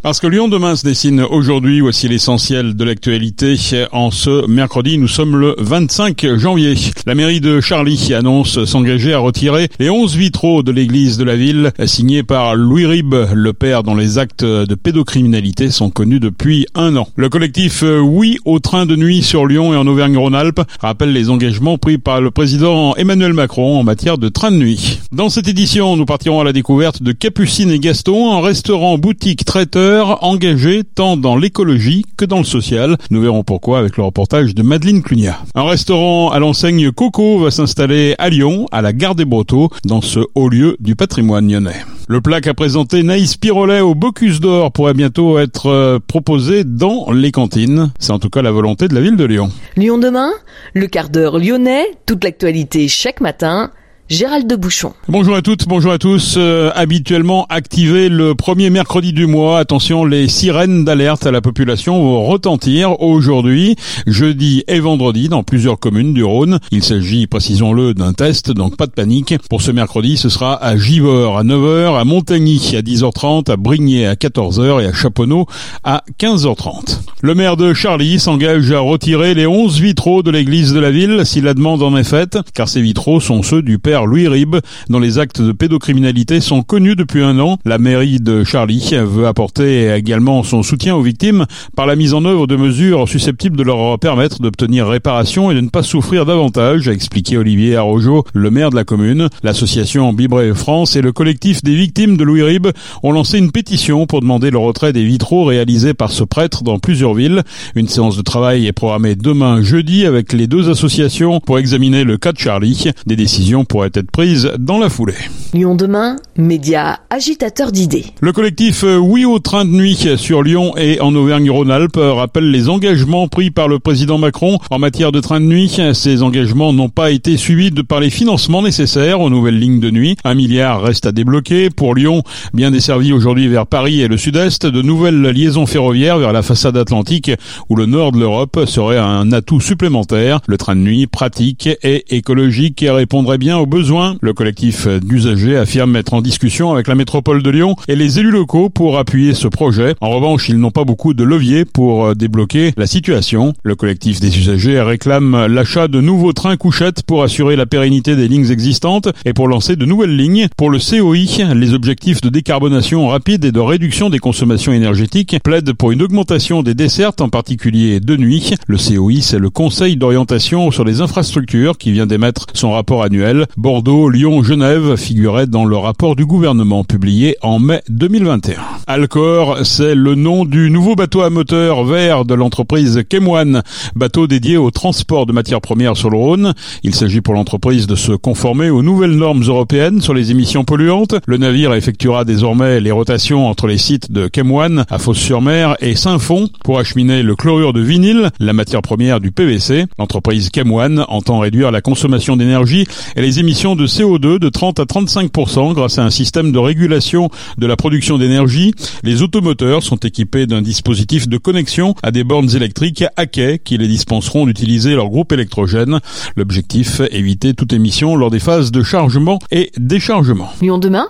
Parce que Lyon demain se dessine aujourd'hui, voici l'essentiel de l'actualité. En ce mercredi, nous sommes le 25 janvier. La mairie de Charlie annonce s'engager à retirer les 11 vitraux de l'église de la ville, signés par Louis Rib, le père dont les actes de pédocriminalité sont connus depuis un an. Le collectif Oui au train de nuit sur Lyon et en Auvergne-Rhône-Alpes rappelle les engagements pris par le président Emmanuel Macron en matière de train de nuit. Dans cette édition, nous partirons à la découverte de Capucine et Gaston, un restaurant boutique traiteur engagés tant dans l'écologie que dans le social. Nous verrons pourquoi avec le reportage de Madeleine Clunia. Un restaurant à l'enseigne Coco va s'installer à Lyon, à la gare des Brotteaux, dans ce haut lieu du patrimoine lyonnais. Le plat qu'a présenté Naïs Pirolet au Bocuse d'Or pourrait bientôt être euh, proposé dans les cantines. C'est en tout cas la volonté de la ville de Lyon. Lyon demain, le quart d'heure lyonnais, toute l'actualité chaque matin Gérald de Bouchon. Bonjour à toutes, bonjour à tous. Euh, habituellement activé le premier mercredi du mois, attention, les sirènes d'alerte à la population vont retentir aujourd'hui, jeudi et vendredi dans plusieurs communes du Rhône. Il s'agit, précisons-le, d'un test, donc pas de panique. Pour ce mercredi, ce sera à Givors à 9h, à Montagny à 10h30, à Brignais à 14h et à Chaponneau à 15h30. Le maire de Charlie s'engage à retirer les 11 vitraux de l'église de la ville si la demande en est faite, car ces vitraux sont ceux du père Louis Rib, dont les actes de pédocriminalité sont connus depuis un an. La mairie de Charlie veut apporter également son soutien aux victimes par la mise en œuvre de mesures susceptibles de leur permettre d'obtenir réparation et de ne pas souffrir davantage, a expliqué Olivier Arrojo, le maire de la commune. L'association Bibré France et le collectif des victimes de Louis Rib ont lancé une pétition pour demander le retrait des vitraux réalisés par ce prêtre dans plusieurs villes. Une séance de travail est programmée demain jeudi avec les deux associations pour examiner le cas de Charlie. Des décisions pourraient être prise dans la foulée. Lyon demain, média agitateur d'idées. Le collectif euh, Oui au train de nuit sur Lyon et en Auvergne-Rhône-Alpes rappelle les engagements pris par le président Macron en matière de train de nuit. Ces engagements n'ont pas été suivis de par les financements nécessaires aux nouvelles lignes de nuit. Un milliard reste à débloquer. Pour Lyon, bien desservi aujourd'hui vers Paris et le sud-est, de nouvelles liaisons ferroviaires vers la façade atlantique ou le nord de l'Europe seraient un atout supplémentaire. Le train de nuit pratique et écologique répondrait bien aux besoins le collectif d'usagers affirme être en discussion avec la métropole de Lyon et les élus locaux pour appuyer ce projet. En revanche, ils n'ont pas beaucoup de leviers pour euh, débloquer la situation. Le collectif des usagers réclame l'achat de nouveaux trains couchettes pour assurer la pérennité des lignes existantes et pour lancer de nouvelles lignes. Pour le COI, les objectifs de décarbonation rapide et de réduction des consommations énergétiques plaident pour une augmentation des dessertes, en particulier de nuit. Le COI, c'est le Conseil d'orientation sur les infrastructures qui vient d'émettre son rapport annuel. Bordeaux, Lyon, Genève figuraient dans le rapport du gouvernement publié en mai 2021. Alcor, c'est le nom du nouveau bateau à moteur vert de l'entreprise Kemoine, bateau dédié au transport de matières premières sur le Rhône. Il s'agit pour l'entreprise de se conformer aux nouvelles normes européennes sur les émissions polluantes. Le navire effectuera désormais les rotations entre les sites de Kemoine à Fos-sur-Mer et Saint-Fond pour acheminer le chlorure de vinyle, la matière première du PVC. L'entreprise Kemoine entend réduire la consommation d'énergie et les émissions de CO2 de 30 à 35% grâce à un système de régulation de la production d'énergie. Les automoteurs sont équipés d'un dispositif de connexion à des bornes électriques à quai qui les dispenseront d'utiliser leur groupe électrogène. L'objectif, éviter toute émission lors des phases de chargement et déchargement. Lyon demain,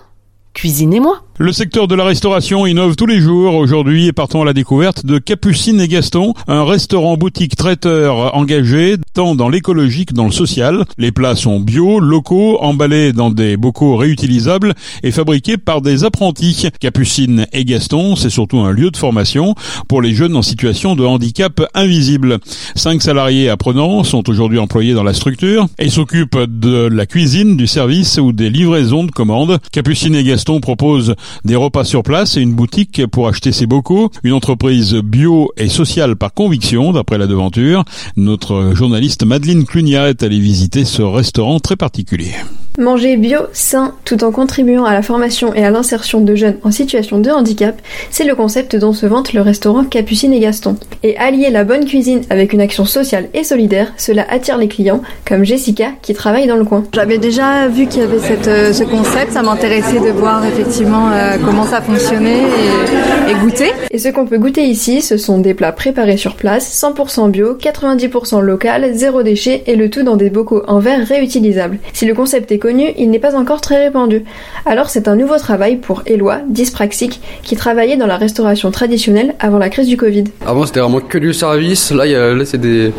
cuisinez-moi. Le secteur de la restauration innove tous les jours aujourd'hui partons à la découverte de Capucine et Gaston, un restaurant boutique traiteur engagé tant dans l'écologie que dans le social. Les plats sont bio, locaux, emballés dans des bocaux réutilisables et fabriqués par des apprentis. Capucine et Gaston, c'est surtout un lieu de formation pour les jeunes en situation de handicap invisible. Cinq salariés apprenants sont aujourd'hui employés dans la structure et s'occupent de la cuisine, du service ou des livraisons de commandes. Capucine et Gaston proposent des repas sur place et une boutique pour acheter ses bocaux, une entreprise bio et sociale par conviction, d'après la devanture. Notre journaliste Madeleine Clunia est allée visiter ce restaurant très particulier. Manger bio, sain, tout en contribuant à la formation et à l'insertion de jeunes en situation de handicap, c'est le concept dont se vante le restaurant Capucine et Gaston. Et allier la bonne cuisine avec une action sociale et solidaire, cela attire les clients, comme Jessica qui travaille dans le coin. J'avais déjà vu qu'il y avait cette, euh, ce concept, ça m'intéressait de voir effectivement euh, comment ça fonctionnait et, et goûter. Et ce qu'on peut goûter ici, ce sont des plats préparés sur place, 100% bio, 90% local, zéro déchet et le tout dans des bocaux en verre réutilisables. Si le concept est il n'est pas encore très répandu. Alors c'est un nouveau travail pour Éloi, dyspraxique, qui travaillait dans la restauration traditionnelle avant la crise du Covid. Avant c'était vraiment que du service, là, il y des...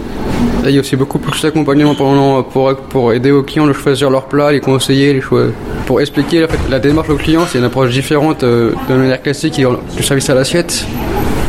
Il y a aussi beaucoup plus d'accompagnement pour, pour, pour aider aux clients à choisir leurs plats, les conseiller, les choix. Pour expliquer la démarche au client, c'est une approche différente euh, de manière classique du service à l'assiette.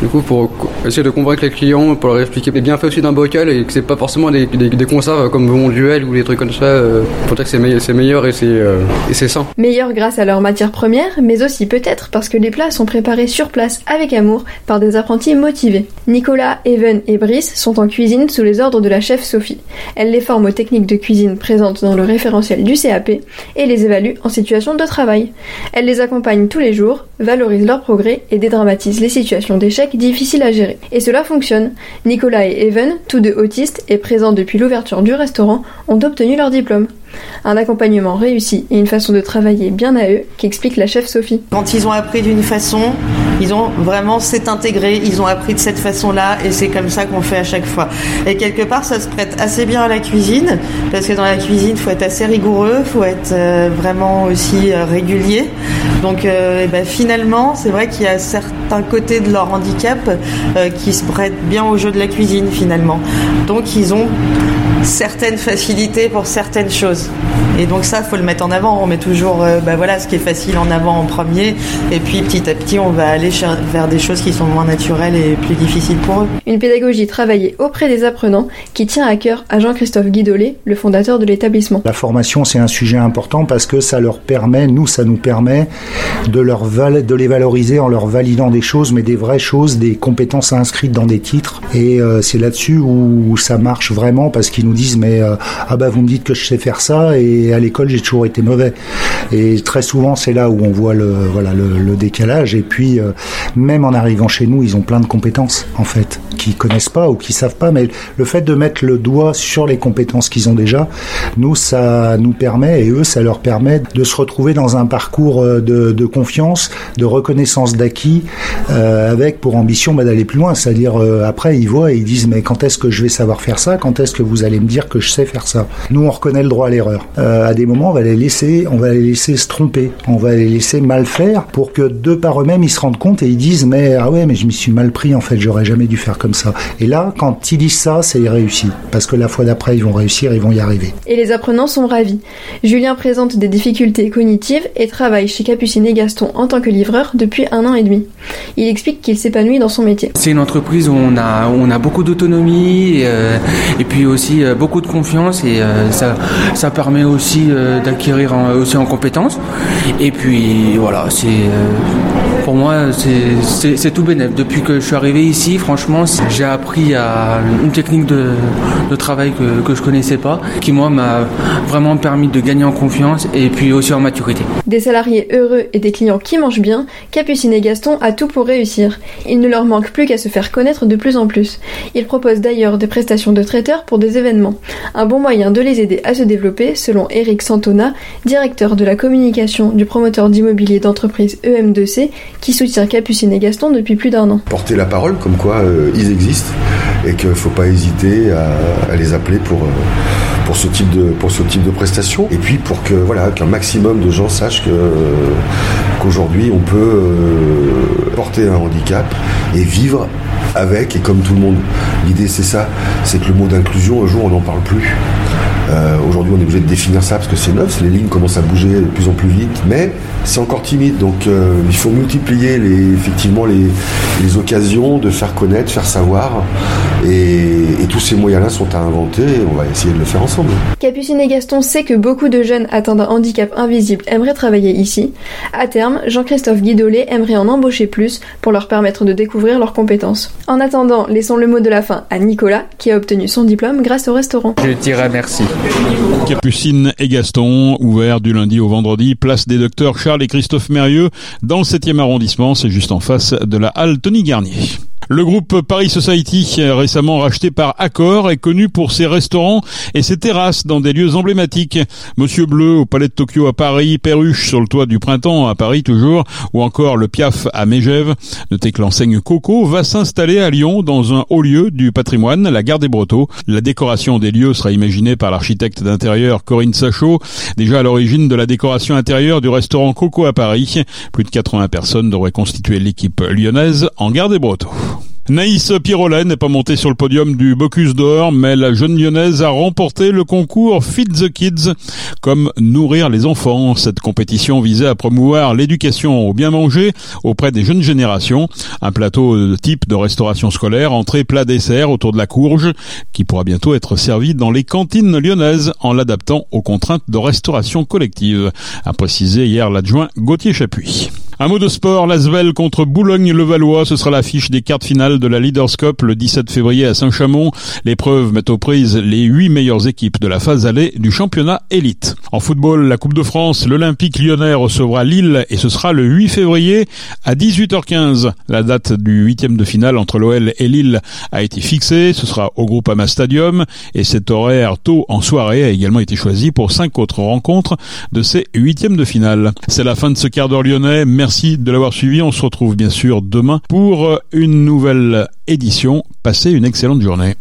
Du coup, pour essayer de convaincre les clients, pour leur expliquer les bienfaits aussi d'un bocal et que c'est pas forcément des, des, conserves comme mon duel ou des trucs comme ça, euh, pour dire que c'est meilleur, meilleur et c'est euh, sain. Meilleur grâce à leurs matières premières, mais aussi peut-être parce que les plats sont préparés sur place avec amour par des apprentis motivés. Nicolas, Evan et Brice sont en cuisine sous les ordres de la chef Sophie. Elle les forme aux techniques de cuisine présentes dans le référentiel du CAP et les évalue en situation de travail. Elle les accompagne tous les jours, valorise leur progrès et dédramatise les situations d'échec difficile à gérer. Et cela fonctionne. Nicolas et Evan, tous deux autistes et présents depuis l'ouverture du restaurant, ont obtenu leur diplôme. Un accompagnement réussi et une façon de travailler bien à eux, qu'explique la chef Sophie. Quand ils ont appris d'une façon, ils ont vraiment s'est intégré, ils ont appris de cette façon-là et c'est comme ça qu'on fait à chaque fois. Et quelque part, ça se prête assez bien à la cuisine parce que dans la cuisine, faut être assez rigoureux, faut être euh, vraiment aussi euh, régulier. Donc euh, ben, finalement, c'est vrai qu'il y a certains côtés de leur handicap qui se prêtent bien au jeu de la cuisine finalement. Donc ils ont certaines facilités pour certaines choses. Et donc ça, faut le mettre en avant. On met toujours, euh, bah voilà, ce qui est facile en avant en premier, et puis petit à petit, on va aller vers des choses qui sont moins naturelles et plus difficiles pour eux. Une pédagogie travaillée auprès des apprenants qui tient à cœur à Jean-Christophe Guidolet, le fondateur de l'établissement. La formation, c'est un sujet important parce que ça leur permet, nous, ça nous permet de leur de les valoriser en leur validant des choses, mais des vraies choses, des compétences inscrites dans des titres. Et euh, c'est là-dessus où ça marche vraiment parce qu'ils nous disent mais euh, ah bah vous me dites que je sais faire ça et à l'école j'ai toujours été mauvais. Et très souvent c'est là où on voit le voilà le, décalage. Et puis euh, même en arrivant chez nous, ils ont plein de compétences en fait qui connaissent pas ou qui savent pas. Mais le fait de mettre le doigt sur les compétences qu'ils ont déjà, nous ça nous permet et eux ça leur permet de se retrouver dans un parcours euh, de, confiance, de reconnaissance d'acquis, avec pour ambition bah, d'aller plus loin. C'est-à-dire après ils voient et ils disent mais quand est-ce que je vais savoir faire ça? Quand est-ce que vous allez me dire que je sais faire ça Nous on reconnaît le droit à l'erreur. Euh, à des moments on va les laisser, on va les laisser se tromper, on va les laisser mal faire pour que de par eux-mêmes ils se rendent compte et ils disent mais ah ouais mais je m'y suis mal pris en fait j'aurais jamais dû faire comme ça. Et là quand ils disent ça c'est réussi parce que la fois d'après ils vont réussir, ils vont y arriver. Et les apprenants sont ravis. Julien présente des difficultés cognitives et travaille chez Capucine et Gaston en tant que livreur depuis un an et demi. Il explique qu'il s'épanouit dans son métier. C'est une entreprise où on a on a beaucoup d'autonomie et, euh, et, puis aussi euh, beaucoup de confiance et euh, ça ça permet aussi d'acquérir aussi en compétences. Et puis voilà, c'est pour moi, c'est tout bénéf. Depuis que je suis arrivé ici, franchement, j'ai appris à une technique de, travail que, que je connaissais pas, qui moi m'a vraiment permis de gagner en confiance et puis aussi en maturité. Des salariés heureux et des clients qui mangent bien, Capucine et Gaston a tout pour réussir. Il ne leur manque plus qu'à se faire connaître de plus en plus. Ils proposent d'ailleurs des prestations de traiteurs pour des événements. Un bon moyen de les aider à se développer, selon Eric Santona, directeur de la communication du promoteur d'immobilier d'entreprise EM2C, qui soutient Capucine et Gaston depuis plus d'un an. Porter la parole comme quoi euh, ils existent et qu'il ne faut pas hésiter à, les appeler pour, euh, pour, ce type de, pour ce type de prestations. Et puis pour que voilà qu'un maximum de gens sachent que, qu'aujourd'hui on peut euh, porter un handicap et vivre avec et comme tout le monde. L'idée c'est ça, c'est que le mot d'inclusion un jour on n'en parle plus. Euh, aujourd'hui, on est obligé de définir ça parce que c'est neuf, les lignes commencent à bouger de plus en plus vite, mais c'est encore timide. Donc, euh, il faut multiplier les, effectivement les, occasions de faire connaître, faire savoir. Et, tous ces moyens-là sont à inventer. on va essayer de le faire ensemble. Capucine et Gaston sait que beaucoup de jeunes atteints d'un handicap invisible aimeraient travailler ici. À terme, Jean-Christophe Guidolet aimerait en embaucher plus pour leur permettre de découvrir leurs compétences. En attendant, laissons le mot de la fin à Nicolas, qui a obtenu son diplôme grâce au restaurant. Je dirais merci. Capucine et Gaston, ouvert du lundi au vendredi, place des docteurs Charles et Christophe Mérieux, dans le 7e arrondissement, c'est juste en face de la halle Tony Garnier. Le groupe Paris Society, récemment racheté par Accor, est connu pour ses restaurants et ses terrasses dans des lieux emblématiques. Monsieur Bleu au Palais de Tokyo à Paris, Perruche sur le toit du Printemps à Paris toujours, ou encore le Piaf à Mégève. Notez que l'enseigne Coco va s'installer à Lyon dans un haut lieu du patrimoine, la gare des Brotteaux. La décoration des lieux sera imaginée par l'architecte d'intérieur Corinne Sachaud, déjà à l'origine de la décoration intérieure du restaurant Coco à Paris. Plus de 80 personnes devraient constituer l'équipe lyonnaise en gare des Brotteaux. Naïs Pirolet n'est pas montée sur le podium du Bocuse d'Or, mais la jeune lyonnaise a remporté le concours Feed the Kids, comme nourrir les enfants. Cette compétition visait à promouvoir l'éducation au bien manger auprès des jeunes générations. Un plateau de type de restauration scolaire, entrée, plat, dessert autour de la courge, qui pourra bientôt être servi dans les cantines lyonnaises en l'adaptant aux contraintes de restauration collective, a précisé hier l'adjoint Gauthier Chapuis. Un mot de sport, l'Asvel contre Boulogne-le-Valois, ce sera l'affiche des cartes finales de la Leaders Cup le 17 février à Saint-Chamond. L'épreuve met aux prises les huit meilleures équipes de la phase allée du championnat élite. En football, la Coupe de France, l'Olympique lyonnais recevra Lille et ce sera le 8 février à 18h15. La date du huitième de finale entre l'OL et Lille a été fixée. Ce sera au Groupama Stadium et cet horaire tôt en soirée a également été choisi pour cinq autres rencontres de ces huitièmes de finale. C'est la fin de ce quart d'heure lyonnais. Merci de l'avoir suivi. On se retrouve bien sûr demain pour une nouvelle édition. Passez une excellente journée.